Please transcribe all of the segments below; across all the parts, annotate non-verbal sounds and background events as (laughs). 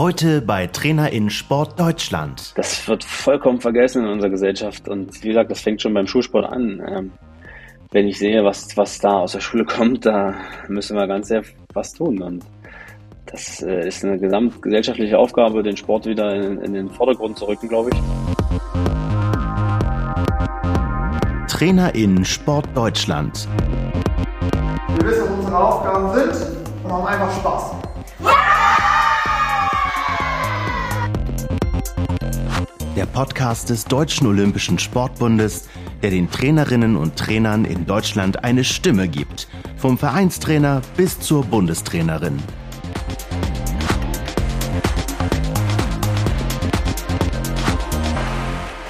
Heute bei Trainer in Sport Deutschland. Das wird vollkommen vergessen in unserer Gesellschaft. Und wie gesagt, das fängt schon beim Schulsport an. Ähm, wenn ich sehe, was, was da aus der Schule (laughs) kommt, da müssen wir ganz sehr was tun. Und das äh, ist eine gesamtgesellschaftliche Aufgabe, den Sport wieder in, in den Vordergrund zu rücken, glaube ich. Trainer in Sport Deutschland. Wir wissen, was unsere Aufgaben sind und haben einfach Spaß. Der Podcast des Deutschen Olympischen Sportbundes, der den Trainerinnen und Trainern in Deutschland eine Stimme gibt. Vom Vereinstrainer bis zur Bundestrainerin.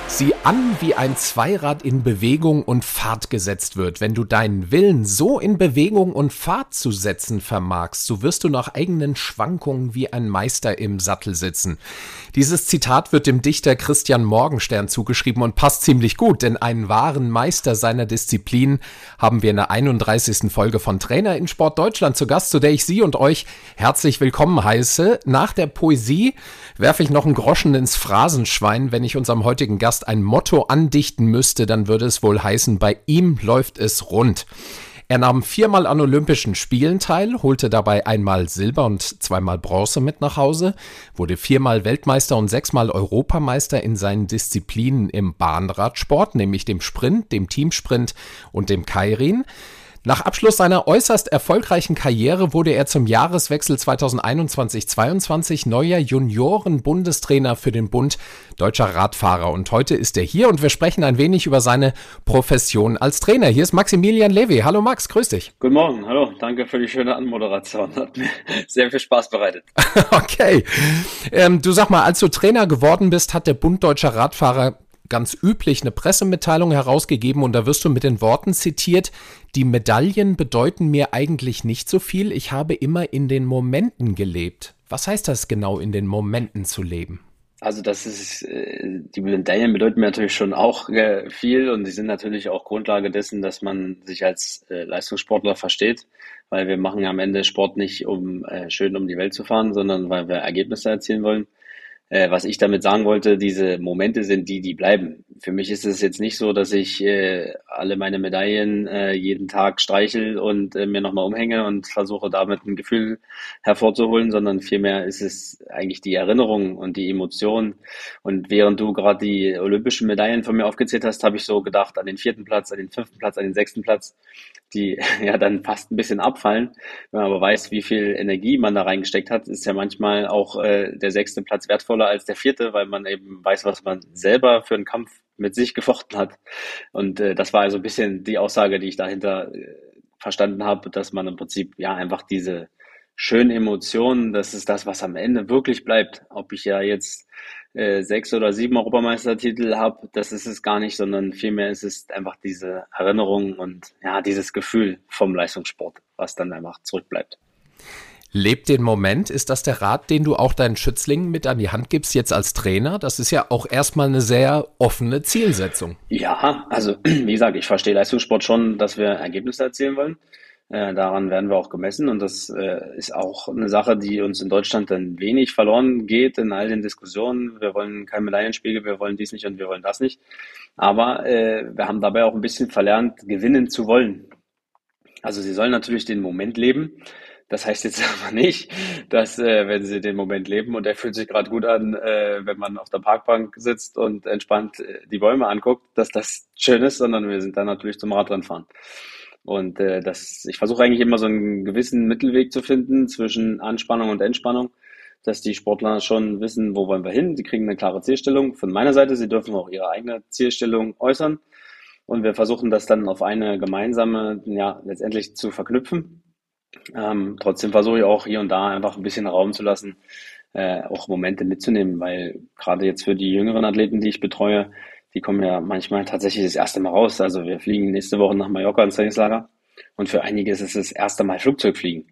Sieh an, wie ein Zweirad in Bewegung und Fahrt gesetzt wird. Wenn du deinen Willen so in Bewegung und Fahrt zu setzen vermagst, so wirst du nach eigenen Schwankungen wie ein Meister im Sattel sitzen. Dieses Zitat wird dem Dichter Christian Morgenstern zugeschrieben und passt ziemlich gut, denn einen wahren Meister seiner Disziplin haben wir in der 31. Folge von Trainer in Sport Deutschland zu Gast, zu der ich Sie und euch herzlich willkommen heiße. Nach der Poesie werfe ich noch einen Groschen ins Phrasenschwein, wenn ich unserem heutigen Gast ein Motto andichten müsste, dann würde es wohl heißen, bei ihm läuft es rund. Er nahm viermal an Olympischen Spielen teil, holte dabei einmal Silber und zweimal Bronze mit nach Hause, wurde viermal Weltmeister und sechsmal Europameister in seinen Disziplinen im Bahnradsport, nämlich dem Sprint, dem Teamsprint und dem Kairin. Nach Abschluss seiner äußerst erfolgreichen Karriere wurde er zum Jahreswechsel 2021-22 neuer Junioren-Bundestrainer für den Bund Deutscher Radfahrer. Und heute ist er hier und wir sprechen ein wenig über seine Profession als Trainer. Hier ist Maximilian Lewy. Hallo Max, grüß dich. Guten Morgen, hallo, danke für die schöne Anmoderation. Hat mir (laughs) sehr viel Spaß bereitet. (laughs) okay. Ähm, du sag mal, als du Trainer geworden bist, hat der Bund Deutscher Radfahrer ganz üblich eine Pressemitteilung herausgegeben und da wirst du mit den Worten zitiert, die Medaillen bedeuten mir eigentlich nicht so viel, ich habe immer in den Momenten gelebt. Was heißt das genau, in den Momenten zu leben? Also das ist, äh, die Medaillen bedeuten mir natürlich schon auch äh, viel und sie sind natürlich auch Grundlage dessen, dass man sich als äh, Leistungssportler versteht, weil wir machen am Ende Sport nicht, um schön um die Welt zu fahren, sondern weil wir Ergebnisse erzielen wollen. Äh, was ich damit sagen wollte, diese Momente sind die, die bleiben. Für mich ist es jetzt nicht so, dass ich äh, alle meine Medaillen äh, jeden Tag streichel und äh, mir nochmal umhänge und versuche damit ein Gefühl hervorzuholen, sondern vielmehr ist es eigentlich die Erinnerung und die Emotion. Und während du gerade die olympischen Medaillen von mir aufgezählt hast, habe ich so gedacht an den vierten Platz, an den fünften Platz, an den sechsten Platz, die (laughs) ja dann fast ein bisschen abfallen. Wenn man aber weiß, wie viel Energie man da reingesteckt hat, ist ja manchmal auch äh, der sechste Platz wertvoller als der vierte, weil man eben weiß, was man selber für einen Kampf mit sich (laughs) gefochten hat. Und äh, das war also ein bisschen die Aussage, die ich dahinter äh, verstanden habe, dass man im Prinzip ja einfach diese schönen Emotionen, das ist das, was am Ende wirklich bleibt. Ob ich ja jetzt äh, sechs oder sieben Europameistertitel habe, das ist es gar nicht, sondern vielmehr ist es einfach diese Erinnerung und ja, dieses Gefühl vom Leistungssport, was dann einfach zurückbleibt. Lebt den Moment. Ist das der Rat, den du auch deinen Schützlingen mit an die Hand gibst, jetzt als Trainer? Das ist ja auch erstmal eine sehr offene Zielsetzung. Ja, also (clears throat) wie gesagt, ich verstehe Leistungssport schon, dass wir Ergebnisse erzielen wollen. Äh, daran werden wir auch gemessen und das äh, ist auch eine Sache, die uns in Deutschland dann wenig verloren geht in all den Diskussionen. Wir wollen kein Medaillenspiegel, wir wollen dies nicht und wir wollen das nicht. Aber äh, wir haben dabei auch ein bisschen verlernt, gewinnen zu wollen. Also sie sollen natürlich den Moment leben, das heißt jetzt (laughs) aber nicht, dass äh, wenn sie den Moment leben und der fühlt sich gerade gut an, äh, wenn man auf der Parkbank sitzt und entspannt äh, die Bäume anguckt, dass das schön ist, sondern wir sind dann natürlich zum Radrennfahren. Und äh, das, ich versuche eigentlich immer so einen gewissen Mittelweg zu finden zwischen Anspannung und Entspannung, dass die Sportler schon wissen, wo wollen wir hin. Sie kriegen eine klare Zielstellung. Von meiner Seite, sie dürfen auch ihre eigene Zielstellung äußern. Und wir versuchen das dann auf eine gemeinsame, ja, letztendlich zu verknüpfen ähm, trotzdem versuche ich auch hier und da einfach ein bisschen Raum zu lassen, äh, auch Momente mitzunehmen, weil gerade jetzt für die jüngeren Athleten, die ich betreue, die kommen ja manchmal tatsächlich das erste Mal raus. Also wir fliegen nächste Woche nach Mallorca ins Trainingslager und für einige ist es das erste Mal Flugzeugfliegen.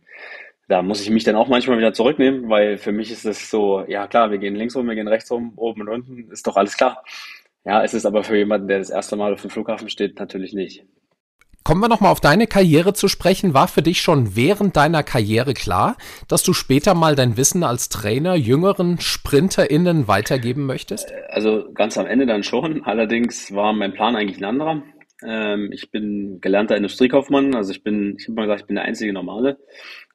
Da muss ich mich dann auch manchmal wieder zurücknehmen, weil für mich ist es so, ja klar, wir gehen links rum, wir gehen rechts rum, oben und unten, ist doch alles klar. Ja, es ist aber für jemanden, der das erste Mal auf dem Flughafen steht, natürlich nicht. Kommen wir nochmal auf deine Karriere zu sprechen. War für dich schon während deiner Karriere klar, dass du später mal dein Wissen als Trainer jüngeren SprinterInnen weitergeben möchtest? Also ganz am Ende dann schon. Allerdings war mein Plan eigentlich ein anderer. Ähm, ich bin gelernter Industriekaufmann, also ich bin, ich habe mal gesagt, ich bin der einzige Normale,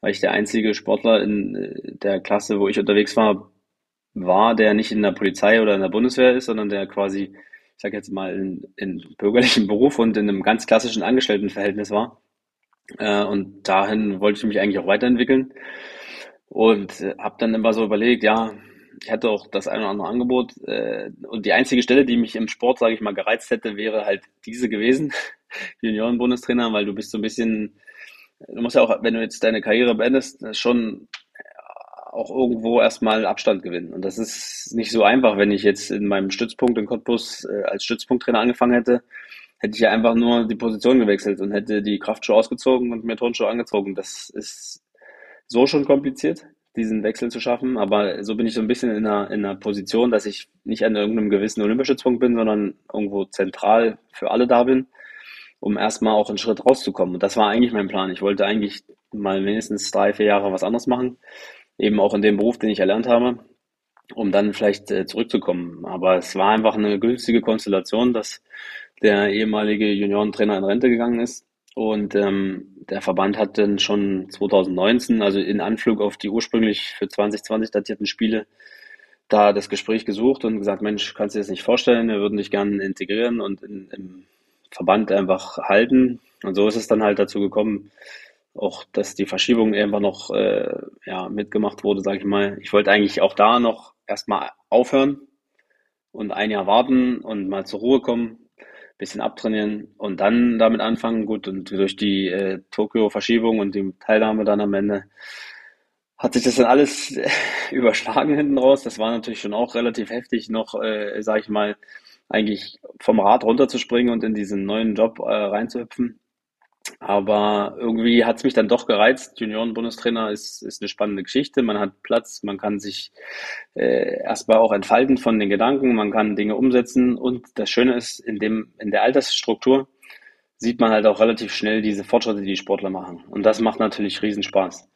weil ich der einzige Sportler in äh, der Klasse, wo ich unterwegs war, war, der nicht in der Polizei oder in der Bundeswehr ist, sondern der quasi, ich sage jetzt mal, in, in bürgerlichen Beruf und in einem ganz klassischen Angestelltenverhältnis war. Äh, und dahin wollte ich mich eigentlich auch weiterentwickeln. Und äh, habe dann immer so überlegt, ja, ich hatte auch das eine oder andere Angebot. Äh, und die einzige Stelle, die mich im Sport, sage ich mal, gereizt hätte, wäre halt diese gewesen, (laughs) Junioren-Bundestrainer, weil du bist so ein bisschen, du musst ja auch, wenn du jetzt deine Karriere beendest, schon auch irgendwo erstmal Abstand gewinnen. Und das ist nicht so einfach, wenn ich jetzt in meinem Stützpunkt in Cottbus äh, als Stützpunkttrainer angefangen hätte, hätte ich ja einfach nur die Position gewechselt und hätte die Kraftschuhe ausgezogen und mir Turnschuhe angezogen. Das ist so schon kompliziert, diesen Wechsel zu schaffen. Aber so bin ich so ein bisschen in einer, in einer Position, dass ich nicht an irgendeinem gewissen Olympiastützpunkt bin, sondern irgendwo zentral für alle da bin, um erstmal auch einen Schritt rauszukommen. Und das war eigentlich mein Plan. Ich wollte eigentlich mal mindestens drei, vier Jahre was anderes machen eben auch in dem Beruf, den ich erlernt habe, um dann vielleicht äh, zurückzukommen. Aber es war einfach eine günstige Konstellation, dass der ehemalige Juniorentrainer in Rente gegangen ist. Und ähm, der Verband hat dann schon 2019, also in Anflug auf die ursprünglich für 2020 datierten Spiele, da das Gespräch gesucht und gesagt, Mensch, kannst du dir das nicht vorstellen, wir würden dich gerne integrieren und in, im Verband einfach halten. Und so ist es dann halt dazu gekommen, auch, dass die Verschiebung einfach noch äh, ja, mitgemacht wurde, sage ich mal. Ich wollte eigentlich auch da noch erstmal aufhören und ein Jahr warten und mal zur Ruhe kommen, bisschen abtrainieren und dann damit anfangen. Gut, und durch die äh, Tokio-Verschiebung und die Teilnahme dann am Ende hat sich das dann alles (laughs) überschlagen hinten raus. Das war natürlich schon auch relativ heftig, noch, äh, sage ich mal, eigentlich vom Rad runterzuspringen und in diesen neuen Job äh, reinzuhüpfen. Aber irgendwie hat es mich dann doch gereizt. Junioren-Bundestrainer ist, ist eine spannende Geschichte. Man hat Platz, man kann sich äh, erstmal auch entfalten von den Gedanken, man kann Dinge umsetzen. Und das Schöne ist, in, dem, in der Altersstruktur sieht man halt auch relativ schnell diese Fortschritte, die die Sportler machen. Und das macht natürlich Riesenspaß.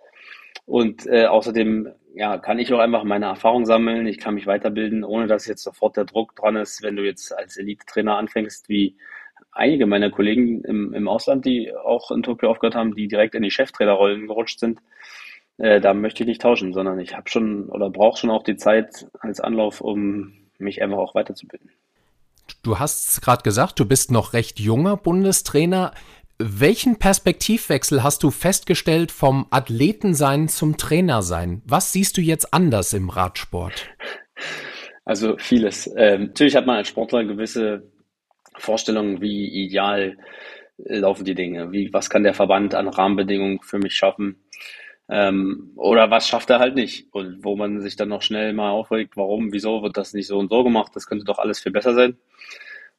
Und äh, außerdem ja, kann ich auch einfach meine Erfahrung sammeln, ich kann mich weiterbilden, ohne dass jetzt sofort der Druck dran ist, wenn du jetzt als Elite-Trainer anfängst, wie einige meiner Kollegen im, im Ausland, die auch in Tokio aufgehört haben, die direkt in die Cheftrainerrollen gerutscht sind. Äh, da möchte ich nicht tauschen, sondern ich habe schon oder brauche schon auch die Zeit als Anlauf, um mich einfach auch weiterzubilden. Du hast gerade gesagt, du bist noch recht junger Bundestrainer. Welchen Perspektivwechsel hast du festgestellt vom Athletensein zum Trainersein? Was siehst du jetzt anders im Radsport? Also vieles. Ähm, natürlich hat man als Sportler gewisse Vorstellungen, wie ideal laufen die Dinge, wie, was kann der Verband an Rahmenbedingungen für mich schaffen ähm, oder was schafft er halt nicht und wo man sich dann noch schnell mal aufregt, warum, wieso wird das nicht so und so gemacht, das könnte doch alles viel besser sein.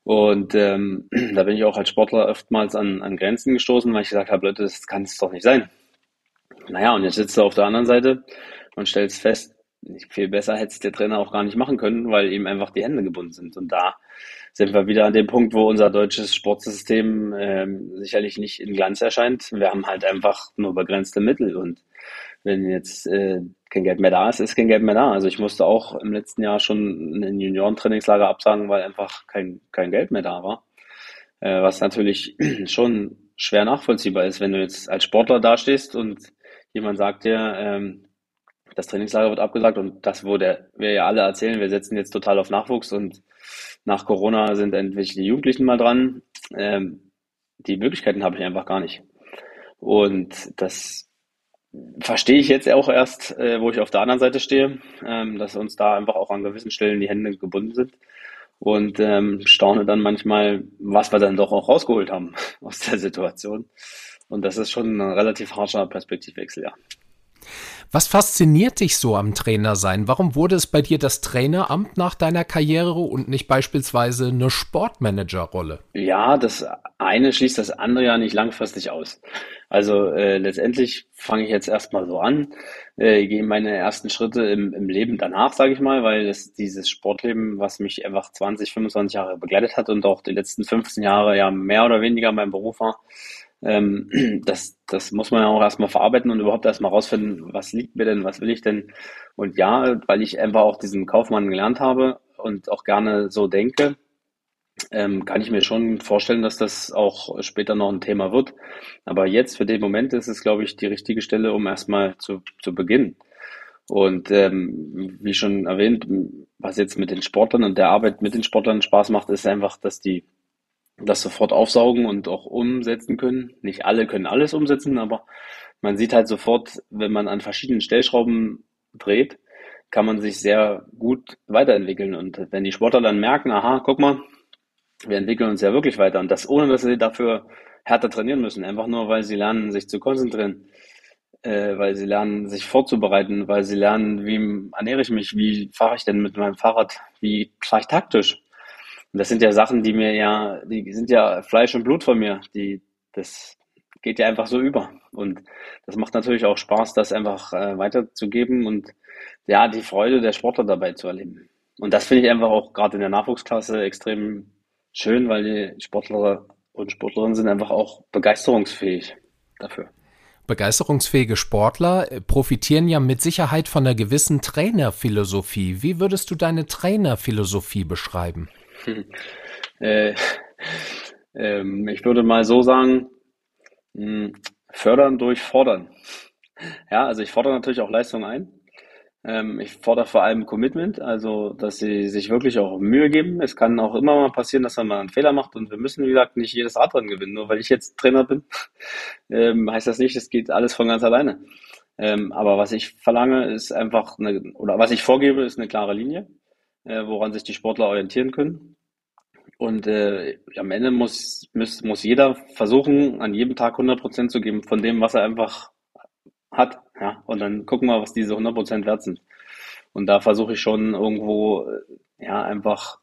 Und ähm, (clears throat) da bin ich auch als Sportler oftmals an, an Grenzen gestoßen, weil ich gesagt habe, Leute, das kann es doch nicht sein. Naja, und jetzt sitzt du auf der anderen Seite und stellst fest, viel besser hätte es der Trainer auch gar nicht machen können, weil eben einfach die Hände gebunden sind. Und da sind wir wieder an dem Punkt, wo unser deutsches Sportsystem ähm, sicherlich nicht in Glanz erscheint. Wir haben halt einfach nur begrenzte Mittel und wenn jetzt äh, kein Geld mehr da ist, ist kein Geld mehr da. Also ich musste auch im letzten Jahr schon ein Juniorentrainingslager absagen, weil einfach kein, kein Geld mehr da war. Äh, was natürlich (clears throat) schon schwer nachvollziehbar ist, wenn du jetzt als Sportler dastehst und jemand sagt dir, ähm, das Trainingslager wird abgesagt und das, wo der, wir ja alle erzählen, wir setzen jetzt total auf Nachwuchs und nach Corona sind endlich die Jugendlichen mal dran. Ähm, die Möglichkeiten habe ich einfach gar nicht. Und das verstehe ich jetzt auch erst, äh, wo ich auf der anderen Seite stehe, ähm, dass uns da einfach auch an gewissen Stellen die Hände gebunden sind. Und ähm, staune dann manchmal, was wir dann doch auch rausgeholt haben (laughs) aus der Situation. Und das ist schon ein relativ harscher Perspektivwechsel, ja. Was fasziniert dich so am Trainer sein? Warum wurde es bei dir das Traineramt nach deiner Karriere und nicht beispielsweise eine Sportmanagerrolle? Ja, das eine schließt das andere ja nicht langfristig aus. Also äh, letztendlich fange ich jetzt erstmal so an, äh, gehe meine ersten Schritte im, im Leben danach, sage ich mal, weil es dieses Sportleben, was mich einfach 20, 25 Jahre begleitet hat und auch die letzten 15 Jahre ja mehr oder weniger mein Beruf war, Ähm, (clears throat) das, das muss man ja auch erstmal verarbeiten und überhaupt erstmal rausfinden, was liegt mir denn, was will ich denn. Und ja, weil ich einfach auch diesen Kaufmann gelernt habe und auch gerne so denke, ähm, kann ich mir schon vorstellen, dass das auch später noch ein Thema wird. Aber jetzt für den Moment ist es, glaube ich, die richtige Stelle, um erstmal zu, zu beginnen. Und ähm, wie schon erwähnt, was jetzt mit den Sportlern und der Arbeit mit den Sportlern Spaß macht, ist einfach, dass die das sofort aufsaugen und auch umsetzen können. Nicht alle können alles umsetzen, aber man sieht halt sofort, wenn man an verschiedenen Stellschrauben dreht, kann man sich sehr gut weiterentwickeln. Und wenn die Sportler dann merken, aha, guck mal, wir entwickeln uns ja wirklich weiter und das ohne, dass sie dafür härter trainieren müssen, einfach nur, weil sie lernen, sich zu konzentrieren, äh, weil sie lernen, sich vorzubereiten, weil sie lernen, wie ernähre ich mich, wie fahre ich denn mit meinem Fahrrad, wie fahre ich taktisch. Und das sind ja Sachen, die mir ja, die sind ja Fleisch und Blut von mir, die, das geht ja einfach so über. Und das macht natürlich auch Spaß, das einfach äh, weiterzugeben und ja, die Freude der Sportler dabei zu erleben. Und das finde ich einfach auch gerade in der Nachwuchsklasse extrem schön, weil die Sportler und Sportlerinnen sind einfach auch begeisterungsfähig dafür. Begeisterungsfähige Sportler profitieren ja mit Sicherheit von einer gewissen Trainerphilosophie. Wie würdest du deine Trainerphilosophie beschreiben? (laughs) Äh, ähm, ich würde mal so sagen, mh, hm, fördern durch fordern. Ja, also ich fordere natürlich auch Leistung ein, ähm, ich fordere vor allem Commitment, also dass sie sich wirklich auch Mühe geben. Es kann auch immer mal passieren, dass man mal einen Fehler macht und wir müssen, wie gesagt, nicht jedes Radrennen gewinnen. Nur weil ich jetzt Trainer bin, (laughs) ähm, heißt das nicht, es geht alles von ganz alleine. Ähm, aber was ich verlange, ist einfach eine, oder was ich vorgebe, ist eine klare Linie, äh, woran sich die Sportler orientieren können. Und äh, am Ende muss, muss, muss jeder versuchen, an jedem Tag 100 Prozent zu geben von dem, was er einfach hat. Ja, und dann gucken wir, was diese 100% wert sind. Und da versuche ich schon irgendwo, äh, ja, einfach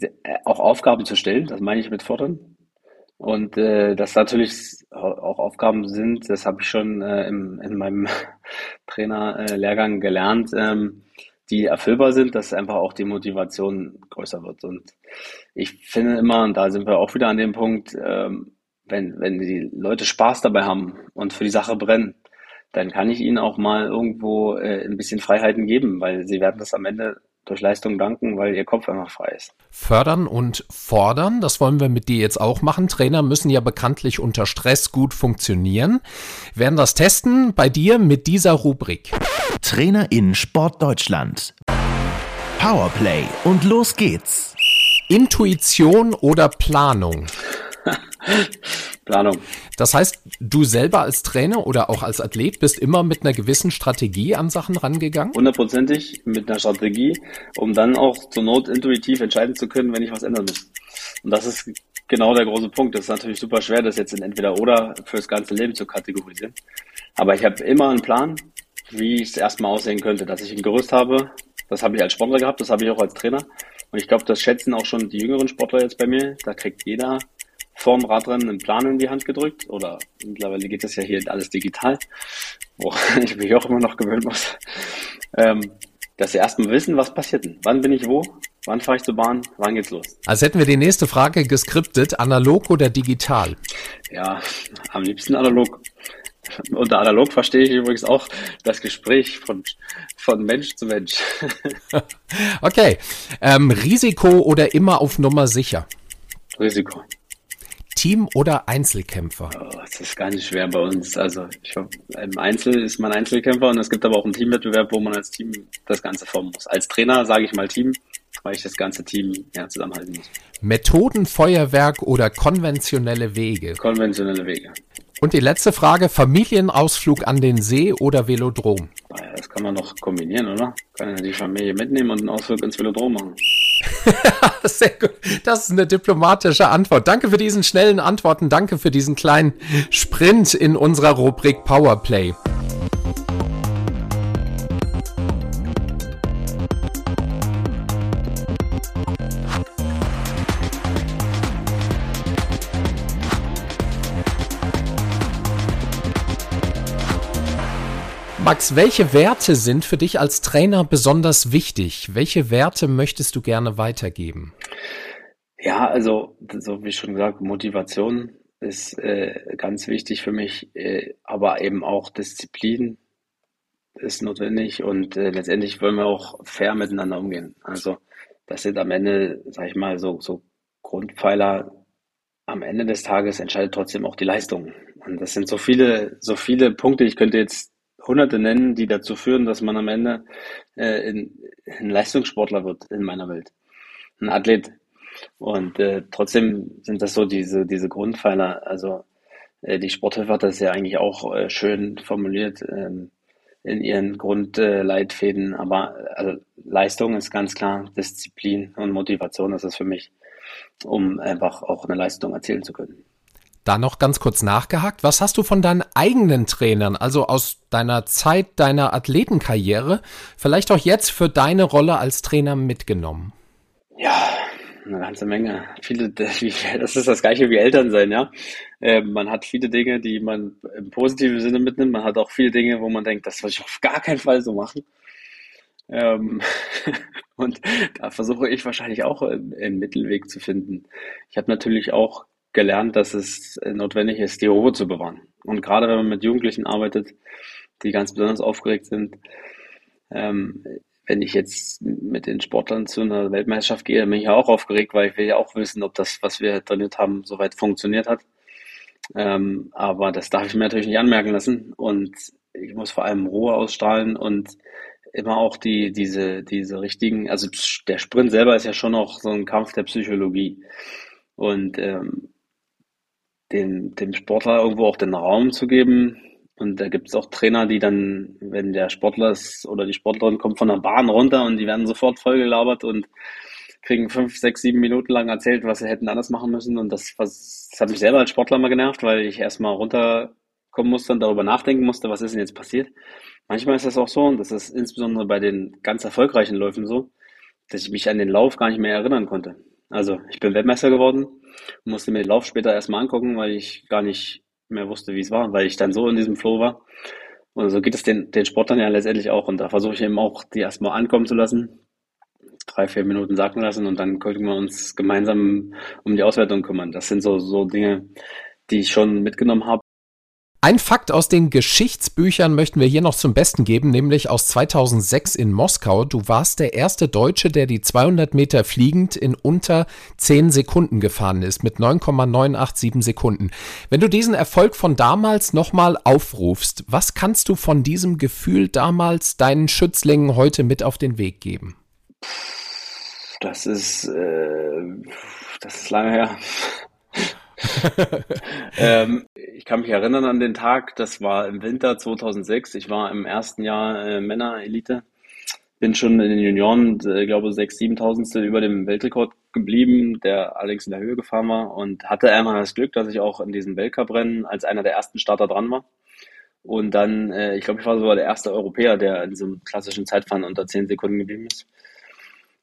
äh, auch Aufgaben zu stellen. Das meine ich mit fordern. Und äh, das natürlich auch Aufgaben sind, das habe ich schon äh, im, in meinem (laughs) Trainerlehrgang gelernt, ähm, die erfüllbar sind, dass einfach auch die Motivation größer wird. Und ich finde immer, und da sind wir auch wieder an dem Punkt, ähm, wenn, wenn die Leute Spaß dabei haben und für die Sache brennen, dann kann ich ihnen auch mal irgendwo äh, ein bisschen Freiheiten geben, weil sie werden das am Ende durch Leistung danken, weil ihr Kopf einfach frei ist. Fördern und fordern, das wollen wir mit dir jetzt auch machen. Trainer müssen ja bekanntlich unter Stress gut funktionieren. Wir werden das testen bei dir mit dieser Rubrik. Trainer in Sport Deutschland. Powerplay und los geht's. Intuition oder Planung? (laughs) Planung. Das heißt, du selber als Trainer oder auch als Athlet bist immer mit einer gewissen Strategie an Sachen rangegangen? Hundertprozentig mit einer Strategie, um dann auch zur Not intuitiv entscheiden zu können, wenn ich was ändern muss. Und das ist genau der große Punkt. Das ist natürlich super schwer, das jetzt in entweder oder fürs ganze Leben zu kategorisieren. Aber ich habe immer einen Plan, wie es erstmal aussehen könnte, dass ich ein Gerüst habe. Das habe ich als Sportler gehabt, das habe ich auch als Trainer. Und ich glaube, das schätzen auch schon die jüngeren Sportler jetzt bei mir. Da kriegt jeder vorm Radrennen einen Plan in die Hand gedrückt oder mittlerweile geht das ja hier alles digital, wo (laughs) ich mich auch immer noch gewöhnen muss, ähm, dass sie erstmal wissen, was passiert denn. Wann bin ich wo? Wann fahre ich zur Bahn? Wann geht's los? Als hätten wir die nächste Frage geskriptet, analog oder digital? Ja, am liebsten analog. Unter analog verstehe ich übrigens auch das Gespräch von, von Mensch zu Mensch. (laughs) okay. Ähm, Risiko oder immer auf Nummer sicher? Risiko. Team- oder Einzelkämpfer? Oh, das ist gar nicht schwer bei uns. Also ich, im Einzel ist man Einzelkämpfer und es gibt aber auch einen Teamwettbewerb, wo man als Team das Ganze formen muss. Als Trainer sage ich mal Team, weil ich das ganze Team ja, zusammenhalten muss. Methoden, Feuerwerk oder konventionelle Wege? Konventionelle Wege. Und die letzte Frage, Familienausflug an den See oder Velodrom? Das kann man noch kombinieren, oder? Kann ja die Familie mitnehmen und einen Ausflug ins Velodrom machen. (laughs) Sehr gut. Das ist eine diplomatische Antwort. Danke für diesen schnellen Antworten. Danke für diesen kleinen Sprint in unserer Rubrik Powerplay. Max, welche Werte sind für dich als Trainer besonders wichtig? Welche Werte möchtest du gerne weitergeben? Ja, also so wie schon gesagt, Motivation ist äh, ganz wichtig für mich, äh, aber eben auch Disziplin ist notwendig und äh, letztendlich wollen wir auch fair miteinander umgehen. Also das sind am Ende, sag ich mal, so, so Grundpfeiler. Am Ende des Tages entscheidet trotzdem auch die Leistung. Und das sind so viele, so viele Punkte. Ich könnte jetzt Hunderte nennen, die dazu führen, dass man am Ende äh, in, ein Leistungssportler wird in meiner Welt, ein Athlet. Und äh, trotzdem sind das so diese, diese Grundpfeiler. Also äh, die Sporthilfe hat das ja eigentlich auch äh, schön formuliert. Ähm, in ihren Grundleitfäden. Aber also Leistung ist ganz klar, Disziplin und Motivation ist es für mich, um einfach auch eine Leistung erzielen zu können. Da noch ganz kurz nachgehakt. Was hast du von deinen eigenen Trainern, also aus deiner Zeit deiner Athletenkarriere, vielleicht auch jetzt für deine Rolle als Trainer mitgenommen? Ja, eine ganze Menge. Viele, (laughs) das ist das gleiche wie Eltern sein, ja. Äh, man hat viele Dinge, die man im positiven Sinne mitnimmt. Man hat auch viele Dinge, wo man denkt, das würde ich auf gar keinen Fall so machen. Ähm, (laughs) und da versuche ich wahrscheinlich auch einen Mittelweg zu finden. Ich habe natürlich auch gelernt, dass es notwendig ist, die Ruhe zu bewahren. Und gerade wenn man mit Jugendlichen arbeitet, die ganz besonders aufgeregt sind, ähm, wenn ich jetzt mit den Sportlern zu einer Weltmeisterschaft gehe, bin ich ja auch aufgeregt, weil ich will ja auch wissen, ob das, was wir trainiert haben, soweit funktioniert hat. Ähm, aber das darf ich mir natürlich nicht anmerken lassen und ich muss vor allem Ruhe ausstrahlen und immer auch die, diese, diese richtigen, also der Sprint selber ist ja schon auch so ein Kampf der Psychologie und ähm, dem, dem Sportler irgendwo auch den Raum zu geben, und da gibt es auch Trainer, die dann, wenn der Sportler ist oder die Sportlerin kommt von der Bahn runter und die werden sofort vollgelabert und kriegen fünf, sechs, sieben Minuten lang erzählt, was sie hätten anders machen müssen. Und das, was, das hat mich selber als Sportler mal genervt, weil ich erstmal runterkommen musste und darüber nachdenken musste, was ist denn jetzt passiert. Manchmal ist das auch so, und das ist insbesondere bei den ganz erfolgreichen Läufen so, dass ich mich an den Lauf gar nicht mehr erinnern konnte. Also ich bin Weltmeister geworden, musste mir den Lauf später erstmal angucken, weil ich gar nicht mehr wusste, wie es war, weil ich dann so in diesem Flow war. Und so geht es den, den Sportlern ja letztendlich auch. Und da versuche ich eben auch, die erstmal ankommen zu lassen, drei, vier Minuten sacken lassen und dann können wir uns gemeinsam um die Auswertung kümmern. Das sind so, so Dinge, die ich schon mitgenommen habe ein Fakt aus den Geschichtsbüchern möchten wir hier noch zum Besten geben, nämlich aus 2006 in Moskau. Du warst der erste Deutsche, der die 200 Meter fliegend in unter 10 Sekunden gefahren ist, mit 9,987 Sekunden. Wenn du diesen Erfolg von damals nochmal aufrufst, was kannst du von diesem Gefühl damals deinen Schützlingen heute mit auf den Weg geben? Das ist, äh, das ist lange her. (laughs) ähm, ich kann mich erinnern an den Tag, das war im Winter 2006. Ich war im ersten Jahr äh, Männer-Elite. Bin schon in den Junioren, äh, glaube sechs, siebentausendstel über dem Weltrekord geblieben, der allerdings in der Höhe gefahren war und hatte einmal das Glück, dass ich auch in diesem Weltcuprennen als einer der ersten Starter dran war. Und dann, äh, ich glaube, ich war sogar der erste Europäer, der in diesem klassischen Zeitfahren unter zehn Sekunden geblieben ist.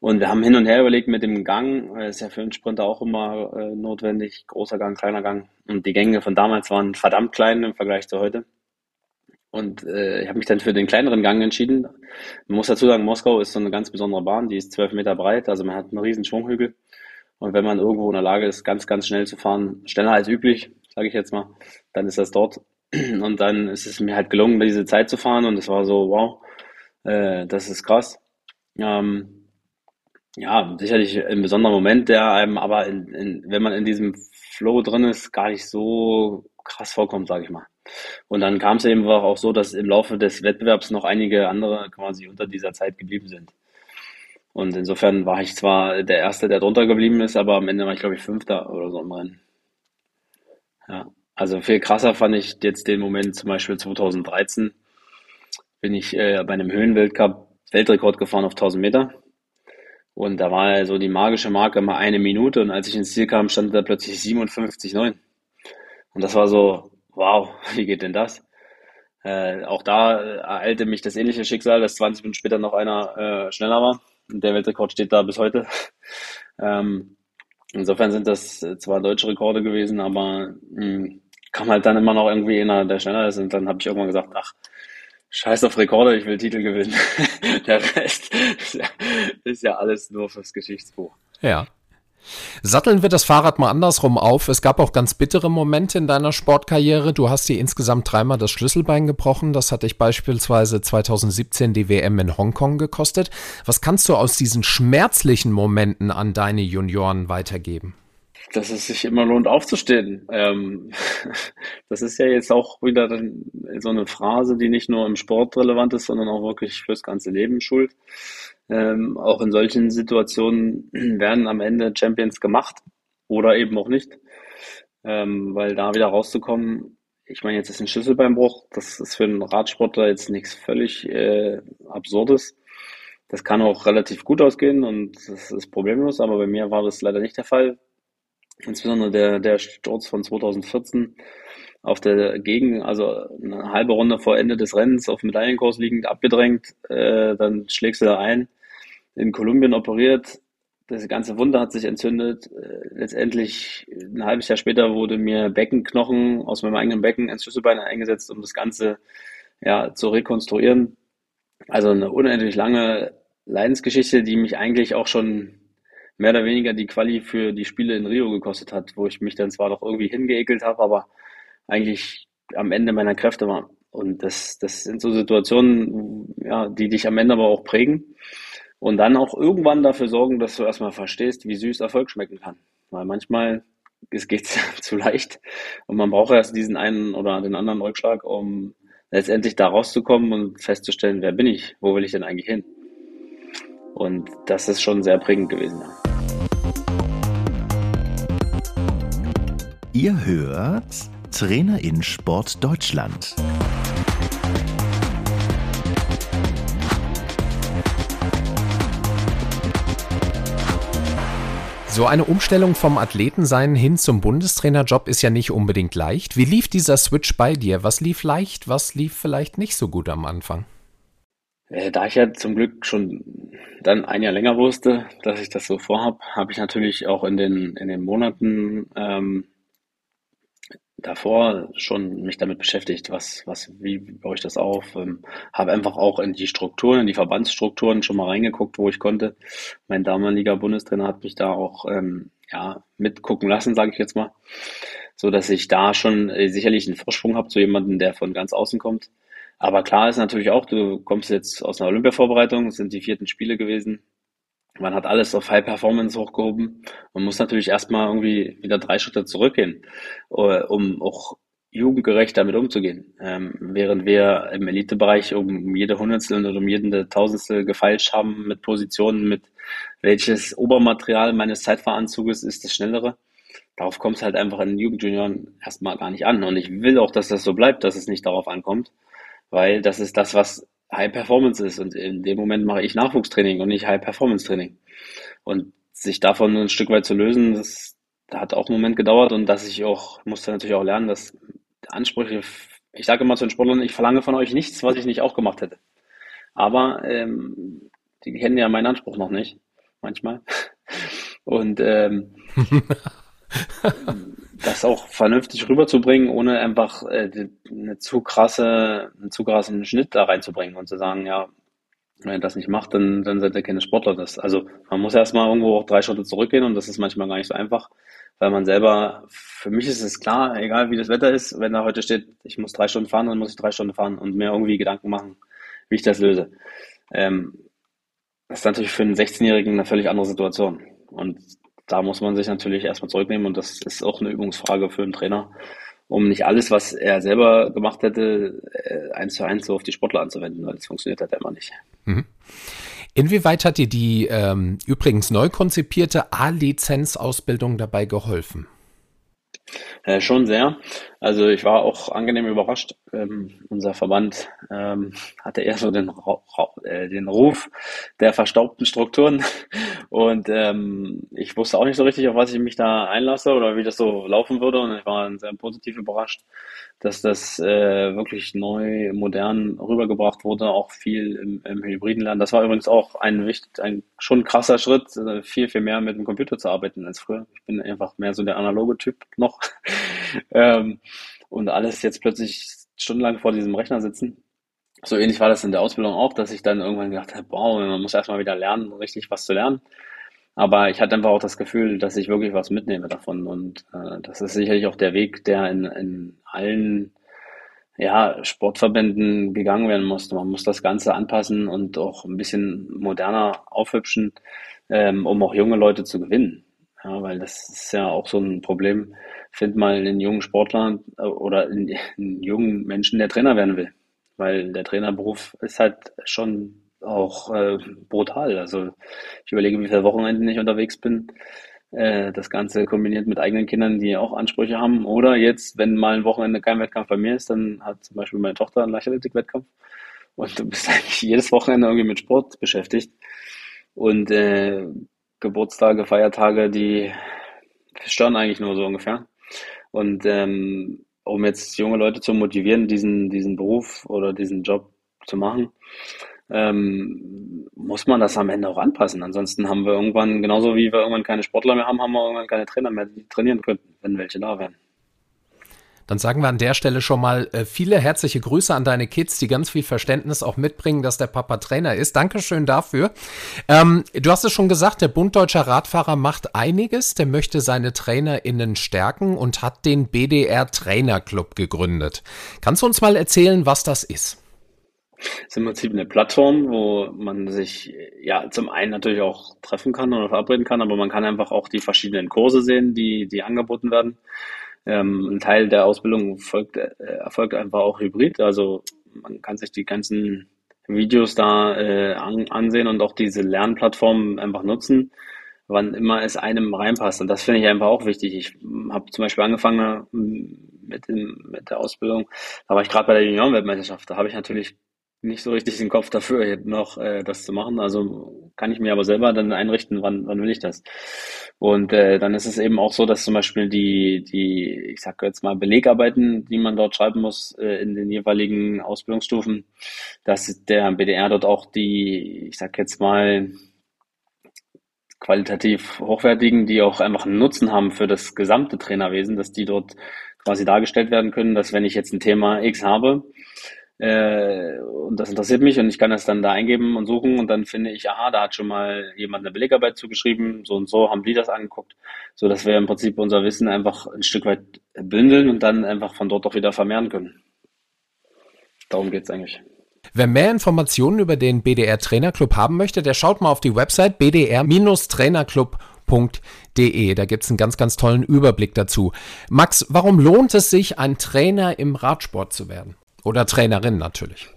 Und wir haben hin und her überlegt mit dem Gang, ist ja für einen Sprinter auch immer äh, notwendig, großer Gang, kleiner Gang. Und die Gänge von damals waren verdammt klein im Vergleich zu heute. Und äh, ich habe mich dann für den kleineren Gang entschieden. Man muss dazu sagen, Moskau ist so eine ganz besondere Bahn, die ist zwölf Meter breit, also man hat einen riesen Schwunghügel. Und wenn man irgendwo in der Lage ist, ganz, ganz schnell zu fahren, schneller als üblich, sage ich jetzt mal, dann ist das dort. (clears throat) Und dann ist es mir halt gelungen, diese Zeit zu fahren und es war so, wow, äh, das ist krass. Ähm, ja, sicherlich ein besonderer Moment, der einem aber, in, in, wenn man in diesem Flow drin ist, gar nicht so krass vorkommt, sage ich mal. Und dann kam es eben auch so, dass im Laufe des Wettbewerbs noch einige andere quasi unter dieser Zeit geblieben sind. Und insofern war ich zwar der Erste, der drunter geblieben ist, aber am Ende war ich, glaube ich, Fünfter oder so im Rennen. Ja, also viel krasser fand ich jetzt den Moment zum Beispiel 2013 bin ich äh, bei einem Höhenweltcup Weltrekord gefahren auf 1000 Meter und da war so die magische Marke immer eine Minute und als ich ins Ziel kam, stand da plötzlich 57,9. Und das war so, wow, (laughs) wie geht denn das? Äh, auch da ereilte mich das ähnliche Schicksal, dass 20 Minuten später noch einer äh, schneller war. Und der Weltrekord steht da bis heute. (laughs) ähm, insofern sind das zwar deutsche Rekorde gewesen, aber mh, hm, kam halt dann immer noch irgendwie einer, der schneller ist. Und dann habe ich irgendwann gesagt, ach, Scheiß auf Rekorde, ich will Titel gewinnen. (laughs) Der Rest ist ja, alles nur fürs Geschichtsbuch. Ja. Satteln wir das Fahrrad mal andersrum auf. Es gab auch ganz bittere Momente in deiner Sportkarriere. Du hast dir insgesamt dreimal das Schlüsselbein gebrochen. Das hat dich beispielsweise 2017 die WM in Hongkong gekostet. Was kannst du aus diesen schmerzlichen Momenten an deine Junioren weitergeben? Dass es sich immer lohnt, aufzustehen. Ähm, (laughs) das ist ja jetzt auch wieder so eine Phrase, die nicht nur im Sport relevant ist, sondern auch wirklich fürs ganze Leben schuld. Ähm, auch in solchen Situationen (clears throat) werden am Ende Champions gemacht oder eben auch nicht. Ähm, weil da wieder rauszukommen, ich meine, jetzt ist ein Schlüsselbeinbruch, das ist für einen Radsportler jetzt nichts völlig äh, Absurdes. Das kann auch relativ gut ausgehen und das ist problemlos, aber bei mir war das leider nicht der Fall. Insbesondere der, der Sturz von 2014 auf der Gegen, also eine halbe Runde vor Ende des Rennens auf Medaillenkurs liegend abgedrängt, äh, dann schlägst du da ein, in Kolumbien operiert, das ganze Wunder hat sich entzündet. Äh, letztendlich ein halbes Jahr später wurde mir Beckenknochen aus meinem eigenen Becken ins Schlüsselbein eingesetzt, um das Ganze ja, zu rekonstruieren. Also eine unendlich lange Leidensgeschichte, die mich eigentlich auch schon mehr oder weniger die Quali für die Spiele in Rio gekostet hat, wo ich mich dann zwar noch irgendwie hingeekelt habe, aber eigentlich am Ende meiner Kräfte war. Und das, das sind so Situationen, ja, die dich am Ende aber auch prägen und dann auch irgendwann dafür sorgen, dass du erstmal verstehst, wie süß Erfolg schmecken kann. Weil manchmal es geht (laughs) zu leicht und man braucht erst diesen einen oder den anderen Rückschlag, um letztendlich da rauszukommen und festzustellen, wer bin ich, wo will ich denn eigentlich hin? Und das ist schon sehr prägend gewesen. Ja. Ihr hört Trainer in Sport Deutschland. So eine Umstellung vom Athletensein hin zum Bundestrainerjob ist ja nicht unbedingt leicht. Wie lief dieser Switch bei dir? Was lief leicht, was lief vielleicht nicht so gut am Anfang? Äh, da ich ja zum Glück schon dann ein Jahr länger wusste, dass ich das so vorhab, habe ich natürlich auch in den, in den Monaten ähm, davor schon mich damit beschäftigt, was, was, wie baue ich das auf, ähm, habe einfach auch in die Strukturen, in die Verbandsstrukturen schon mal reingeguckt, wo ich konnte. Mein damaliger Bundestrainer hat mich da auch ähm, ja, mitgucken lassen, sage ich jetzt mal, so dass ich da schon äh, sicherlich einen Vorsprung habe zu jemandem, der von ganz außen kommt. Aber klar ist natürlich auch, du kommst jetzt aus einer Olympia-Vorbereitung, es sind die vierten Spiele gewesen, man hat alles auf High Performance hochgehoben. Man muss natürlich erstmal irgendwie wieder drei Schritte zurückgehen, äh, um auch jugendgerecht damit umzugehen. Ähm, während wir im Elitebereich um jede Hundertstel und um jede Tausendstel gefeilscht haben mit Positionen, mit welches Obermaterial meines Zeitfahranzuges ist das schnellere. Darauf kommt es halt einfach in den Jugendjunioren erstmal gar nicht an. Und ich will auch, dass das so bleibt, dass es nicht darauf ankommt, weil das ist das, was High Performance ist. Und in dem Moment mache ich Nachwuchstraining und nicht High Performance Training. Und sich davon ein Stück weit zu lösen, das hat auch einen Moment gedauert und dass ich auch, musste natürlich auch lernen, dass Ansprüche, ich sage immer zu den Sportlern, ich verlange von euch nichts, was ich nicht auch gemacht hätte. Aber ähm, die kennen ja meinen Anspruch noch nicht, manchmal. (laughs) Und ähm, (laughs) das auch vernünftig rüberzubringen, ohne einfach äh, eine zu krasse, einen zu krassen Schnitt da reinzubringen und zu sagen, ja, wenn ihr das nicht macht, dann, dann seid ihr keine Sportler. Das, also man muss erstmal irgendwo auch drei Schritte zurückgehen und das ist manchmal gar nicht so einfach, weil man selber, für mich ist es klar, egal wie das Wetter ist, wenn da heute steht, ich muss drei Stunden fahren, dann muss ich drei Stunden fahren und mir irgendwie Gedanken machen, wie ich das löse. Ähm, das ist natürlich für einen 16-Jährigen eine völlig andere Situation. Und da muss man sich natürlich erstmal zurücknehmen und das ist auch eine Übungsfrage für einen Trainer, um nicht alles, was er selber gemacht hätte, äh, eins zu eins so auf die Sportler anzuwenden, weil das funktioniert halt immer nicht. Mhm. Inwieweit hat dir die ähm, übrigens neu konzipierte A-Lizenz-Ausbildung dabei geholfen? Äh, schon sehr. Also ich war auch angenehm überrascht. Ähm, unser Verband ähm, hatte eher so den, äh, den Ruf der verstaubten Strukturen. (laughs) Und ähm, ich wusste auch nicht so richtig, auf was ich mich da einlasse oder wie das so laufen würde. Und ich war sehr positiv überrascht, dass das äh, wirklich neu, modern rübergebracht wurde, auch viel im, im hybriden Lernen. Das war übrigens auch ein, wichtig, ein schon krasser Schritt, äh, viel, viel mehr mit dem Computer zu arbeiten als früher. Ich bin einfach mehr so der analoge Typ noch. (laughs) ähm, und alles jetzt plötzlich stundenlang vor diesem Rechner sitzen. So ähnlich war das in der Ausbildung auch, dass ich dann irgendwann gedacht habe, wow, man muss erstmal wieder lernen, richtig was zu lernen. Aber ich hatte einfach auch das Gefühl, dass ich wirklich was mitnehme davon. Und äh, das ist sicherlich auch der Weg, der in, in allen ja, Sportverbänden gegangen werden muss. Man muss das Ganze anpassen und auch ein bisschen moderner aufhübschen, ähm, um auch junge Leute zu gewinnen. Ja, weil das ist ja auch so ein Problem. Find mal einen jungen Sportler äh, oder einen, jungen Menschen, der Trainer werden will. Weil der Trainerberuf ist halt schon auch äh, brutal. Also ich überlege, wie viele Wochenenden ich unterwegs bin. Äh, das Ganze kombiniert mit eigenen Kindern, die auch Ansprüche haben. Oder jetzt, wenn mal ein Wochenende kein Wettkampf bei mir ist, dann hat zum Beispiel meine Tochter einen Leichtathletik-Wettkampf. Und du bist (laughs) eigentlich jedes Wochenende irgendwie mit Sport beschäftigt. Und äh, Geburtstage, Feiertage, die stören eigentlich nur so ungefähr. Und ähm, um jetzt junge Leute zu motivieren, diesen, diesen Beruf oder diesen Job zu machen, ähm, muss man das am Ende auch anpassen. Ansonsten haben wir irgendwann, genauso wie wir irgendwann keine Sportler mehr haben, haben wir irgendwann keine Trainer mehr, die trainieren könnten, wenn welche da wären. Dann sagen wir an der Stelle schon mal äh, viele herzliche Grüße an deine Kids, die ganz viel Verständnis auch mitbringen, dass der Papa Trainer ist. Dankeschön dafür. Ähm, du hast es schon gesagt, der Bund Deutscher Radfahrer macht einiges. Der möchte seine TrainerInnen stärken und hat den BDR Trainerclub gegründet. Kannst du uns mal erzählen, was das ist? Es ist im Prinzip eine Plattform, wo man sich ja zum einen natürlich auch treffen kann oder verabreden kann, aber man kann einfach auch die verschiedenen Kurse sehen, die, die angeboten werden. Ähm, ein Teil der Ausbildung folgt, äh, erfolgt einfach auch hybrid. Also man kann sich die ganzen Videos da äh, an, ansehen und auch diese Lernplattform einfach nutzen, wann immer es einem reinpasst. Und das finde ich einfach auch wichtig. Ich habe zum Beispiel angefangen mit, dem, mit der Ausbildung, da war ich gerade bei der Juniorenweltmeisterschaft. Da habe ich natürlich nicht so richtig den Kopf dafür, noch äh, das zu machen. Also kann ich mir aber selber dann einrichten, wann, wann will ich das. Und äh, dann ist es eben auch so, dass zum Beispiel die, die, ich sag jetzt mal, Belegarbeiten, die man dort schreiben muss äh, in den jeweiligen Ausbildungsstufen, dass der BDR dort auch die, ich sag jetzt mal, qualitativ hochwertigen, die auch einfach einen Nutzen haben für das gesamte Trainerwesen, dass die dort quasi dargestellt werden können, dass wenn ich jetzt ein Thema X habe, äh, und das interessiert mich und ich kann das dann da eingeben und suchen und dann finde ich, aha, da hat schon mal jemand eine Belegarbeit zugeschrieben, so und so haben die das angeguckt, so dass wir im Prinzip unser Wissen einfach ein Stück weit bündeln und dann einfach von dort auch wieder vermehren können. Darum geht es eigentlich. Wer mehr Informationen über den BDR Trainerclub haben möchte, der schaut mal auf die Website bdr-trainerclub.de. Da gibt es einen ganz, ganz tollen Überblick dazu. Max, warum lohnt es sich, ein Trainer im Radsport zu werden? Oder Trainerin natürlich.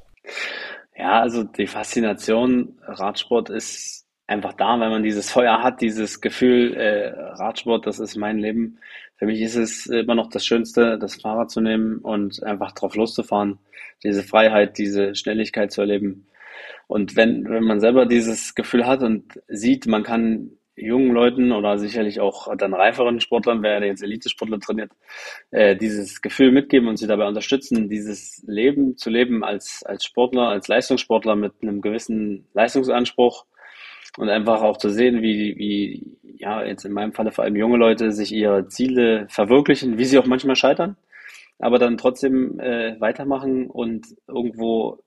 Ja, also die Faszination Radsport ist einfach da, wenn man dieses Feuer hat, dieses Gefühl, äh, Radsport, das ist mein Leben. Für mich ist es immer noch das Schönste, das Fahrrad zu nehmen und einfach drauf loszufahren, diese Freiheit, diese Schnelligkeit zu erleben. Und wenn, wenn man selber dieses Gefühl hat und sieht, man kann jungen Leuten oder sicherlich auch dann reiferen Sportlern, wer jetzt Elite-Sportler trainiert, äh, dieses Gefühl mitgeben und sie dabei unterstützen, dieses Leben zu leben als, als Sportler, als Leistungssportler mit einem gewissen Leistungsanspruch und einfach auch zu sehen, wie, wie, ja, jetzt in meinem Falle vor allem junge Leute sich ihre Ziele verwirklichen, wie sie auch manchmal scheitern, aber dann trotzdem äh, weitermachen und irgendwo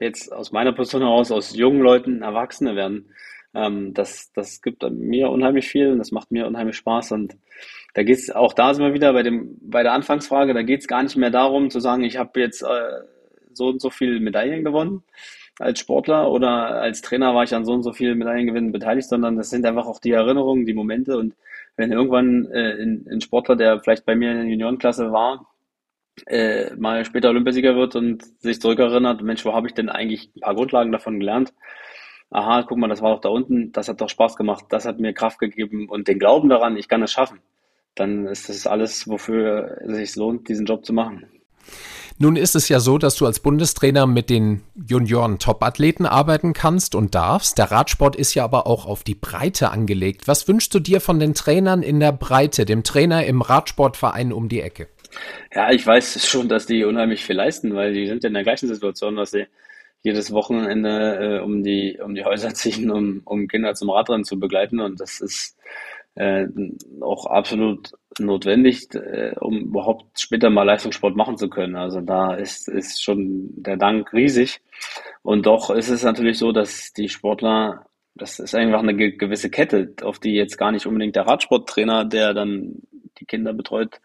jetzt aus meiner Position heraus aus jungen Leuten Erwachsene werden ähm, das, das gibt mir unheimlich viel und das macht mir unheimlich Spaß. Und da geht es auch da sind wir wieder bei dem, bei der Anfangsfrage, da geht es gar nicht mehr darum zu sagen, ich habe jetzt äh, so und so viele Medaillen gewonnen als Sportler oder als Trainer war ich an so und so vielen Medaillengewinnen beteiligt, sondern das sind einfach auch die Erinnerungen, die Momente und wenn irgendwann äh, ein, ein Sportler, der vielleicht bei mir in der Juniorenklasse war, äh, mal später Olympiasieger wird und sich zurückerinnert, Mensch, wo habe ich denn eigentlich ein paar Grundlagen davon gelernt? Aha, guck mal, das war doch da unten, das hat doch Spaß gemacht, das hat mir Kraft gegeben und den Glauben daran, ich kann es schaffen, dann ist das alles, wofür es sich lohnt, diesen Job zu machen. Nun ist es ja so, dass du als Bundestrainer mit den Junioren-Top-Athleten arbeiten kannst und darfst. Der Radsport ist ja aber auch auf die Breite angelegt. Was wünschst du dir von den Trainern in der Breite, dem Trainer im Radsportverein um die Ecke? Ja, ich weiß schon, dass die unheimlich viel leisten, weil die sind ja in der gleichen Situation, dass sie jedes Wochenende äh, um die um die Häuser (laughs) ziehen, um, um Kinder zum Radrennen zu begleiten und das ist äh, auch absolut notwendig, äh, um überhaupt später mal Leistungssport machen zu können. Also da ist ist schon der Dank riesig und doch ist es natürlich so, dass die Sportler das ist einfach eine gewisse Kette, auf die jetzt gar nicht unbedingt der Radsporttrainer, der dann die Kinder betreut,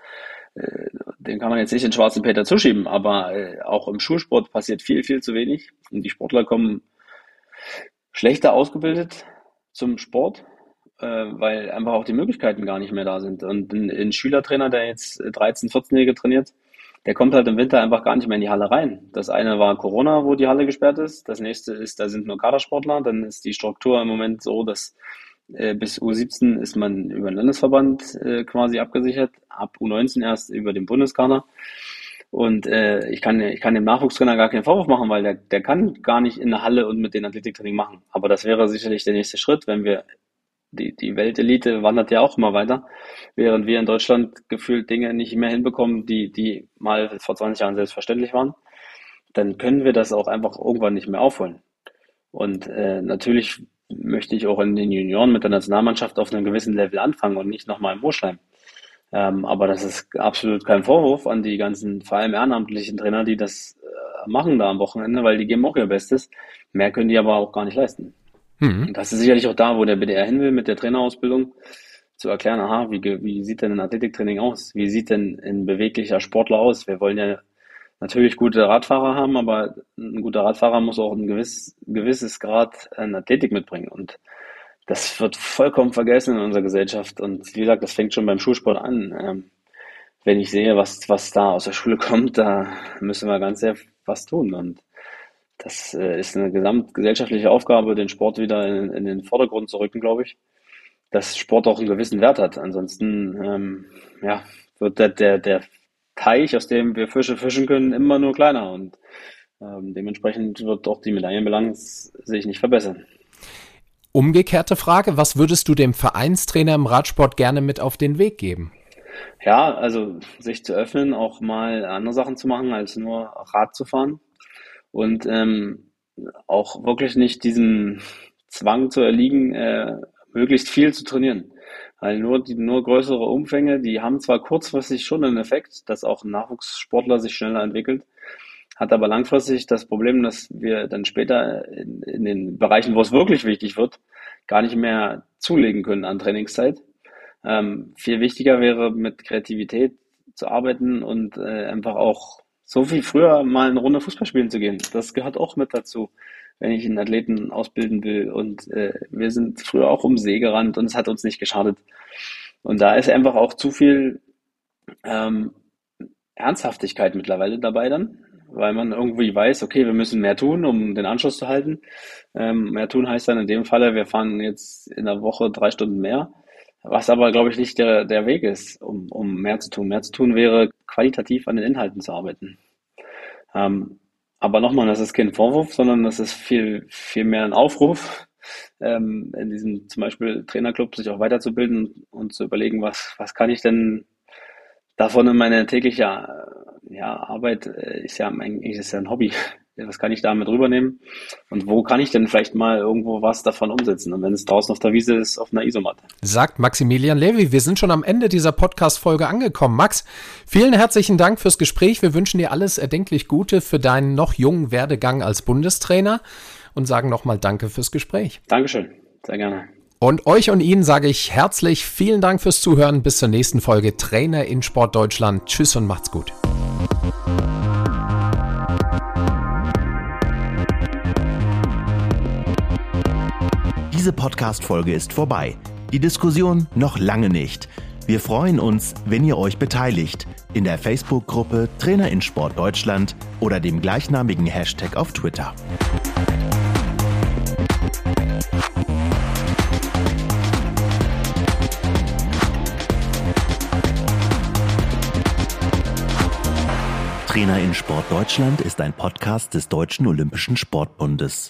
den kann man jetzt nicht in schwarzen Peter zuschieben, aber äh, auch im Schulsport passiert viel, viel zu wenig. Und die Sportler kommen schlechter ausgebildet zum Sport, äh, weil einfach auch die Möglichkeiten gar nicht mehr da sind. Und ein Schülertrainer, der jetzt 13-, 14-Jährige trainiert, der kommt halt im Winter einfach gar nicht mehr in die Halle rein. Das eine war Corona, wo die Halle gesperrt ist. Das nächste ist, da sind nur Kadersportler. Dann ist die Struktur im Moment so, dass äh, bis U17 ist man über den Landesverband äh, quasi abgesichert, ab U19 erst über den Bundeskader. Und äh, ich, kann, ich kann dem Nachwuchstrainer gar keinen Vorwurf machen, weil der, der kann gar nicht in der Halle und mit den Athletiktraining machen. Aber das wäre sicherlich der nächste Schritt, wenn wir die, die Weltelite wandert ja auch immer weiter, während wir in Deutschland gefühlt Dinge nicht mehr hinbekommen, die, die mal vor 20 Jahren selbstverständlich waren, dann können wir das auch einfach irgendwann nicht mehr aufholen. Und äh, natürlich möchte ich auch in den Junioren mit der Nationalmannschaft auf einem gewissen Level anfangen und nicht nochmal im Urschleim. Ähm, aber das ist absolut kein Vorwurf an die ganzen, vor allem ehrenamtlichen Trainer, die das äh, machen da am Wochenende, weil die geben auch ihr Bestes. Mehr können die aber auch gar nicht leisten. Mhm. Das ist sicherlich auch da, wo der BDR hin will mit der Trainerausbildung, zu erklären, aha, wie, wie sieht denn ein Athletiktraining aus? Wie sieht denn ein beweglicher Sportler aus? Wir wollen ja natürlich gute Radfahrer haben, aber ein guter Radfahrer muss auch ein gewiss, gewisses Grad an Athletik mitbringen. Und das wird vollkommen vergessen in unserer Gesellschaft. Und wie gesagt, das fängt schon beim Schulsport an. Ähm, wenn ich sehe, was, was da aus der Schule (laughs) kommt, da müssen wir ganz sehr was tun. Und das äh, ist eine gesamtgesellschaftliche Aufgabe, den Sport wieder in, in, den Vordergrund zu rücken, glaube ich. Dass Sport auch einen gewissen Wert hat. Ansonsten ähm, ja, wird der, der, der Teich, aus dem wir Fische fischen können, immer nur kleiner. Und ähm, dementsprechend wird auch die Medaillenbilanz sich nicht verbessern. Umgekehrte Frage, was würdest du dem Vereinstrainer im Radsport gerne mit auf den Weg geben? Ja, also sich zu öffnen, auch mal andere Sachen zu machen, als nur Rad zu fahren und ähm, auch wirklich nicht diesem Zwang zu erliegen, äh, möglichst viel zu trainieren. Weil nur die nur größere Umfänge, die haben zwar kurzfristig schon einen Effekt, dass auch ein Nachwuchssportler sich schneller entwickelt, hat aber langfristig das Problem, dass wir dann später in, in den Bereichen, wo es wirklich wichtig wird, gar nicht mehr zulegen können an Trainingszeit. Ähm, viel wichtiger wäre, mit Kreativität zu arbeiten und äh, einfach auch so wie früher mal eine Runde Fußball spielen zu gehen. Das gehört auch mit dazu, wenn ich einen Athleten ausbilden will. Und äh, wir sind früher auch um See gerannt und es hat uns nicht geschadet. Und da ist einfach auch zu viel ähm, Ernsthaftigkeit mittlerweile dabei dann, weil man irgendwie weiß, okay, wir müssen mehr tun, um den Anschluss zu halten. Ähm, mehr tun heißt dann in dem Falle, wir fahren jetzt in der Woche drei Stunden mehr. Was aber, glaube ich, nicht der, der Weg ist, um, um mehr zu tun. Mehr zu tun wäre, qualitativ an den Inhalten zu arbeiten. Ähm, aber nochmal, das ist kein Vorwurf, sondern das ist viel, viel mehr ein Aufruf, ähm, in diesem zum Beispiel Trainerclub sich auch weiterzubilden und zu überlegen, was, was kann ich denn davon in meine tägliche ja, Arbeit, äh, ist ja eigentlich ist ja ein Hobby, was kann ich damit rübernehmen und wo kann ich denn vielleicht mal irgendwo was davon umsetzen und wenn es draußen auf der Wiese ist, auf einer Isomatte. Sagt Maximilian Levy, wir sind schon am Ende dieser Podcast-Folge angekommen. Max, vielen herzlichen Dank fürs Gespräch. Wir wünschen dir alles erdenklich Gute für deinen noch jungen Werdegang als Bundestrainer und sagen nochmal Danke fürs Gespräch. Dankeschön, sehr gerne. Und euch und Ihnen sage ich herzlich vielen Dank fürs Zuhören. Bis zur nächsten Folge Trainer in Sport Deutschland. Tschüss und macht's gut. Diese Podcast-Folge ist vorbei. Die Diskussion noch lange nicht. Wir freuen uns, wenn ihr euch beteiligt in der Facebook-Gruppe Trainer in Sport Deutschland oder dem gleichnamigen Hashtag auf Twitter. Trainer in Sport Deutschland ist ein Podcast des Deutschen Olympischen Sportbundes.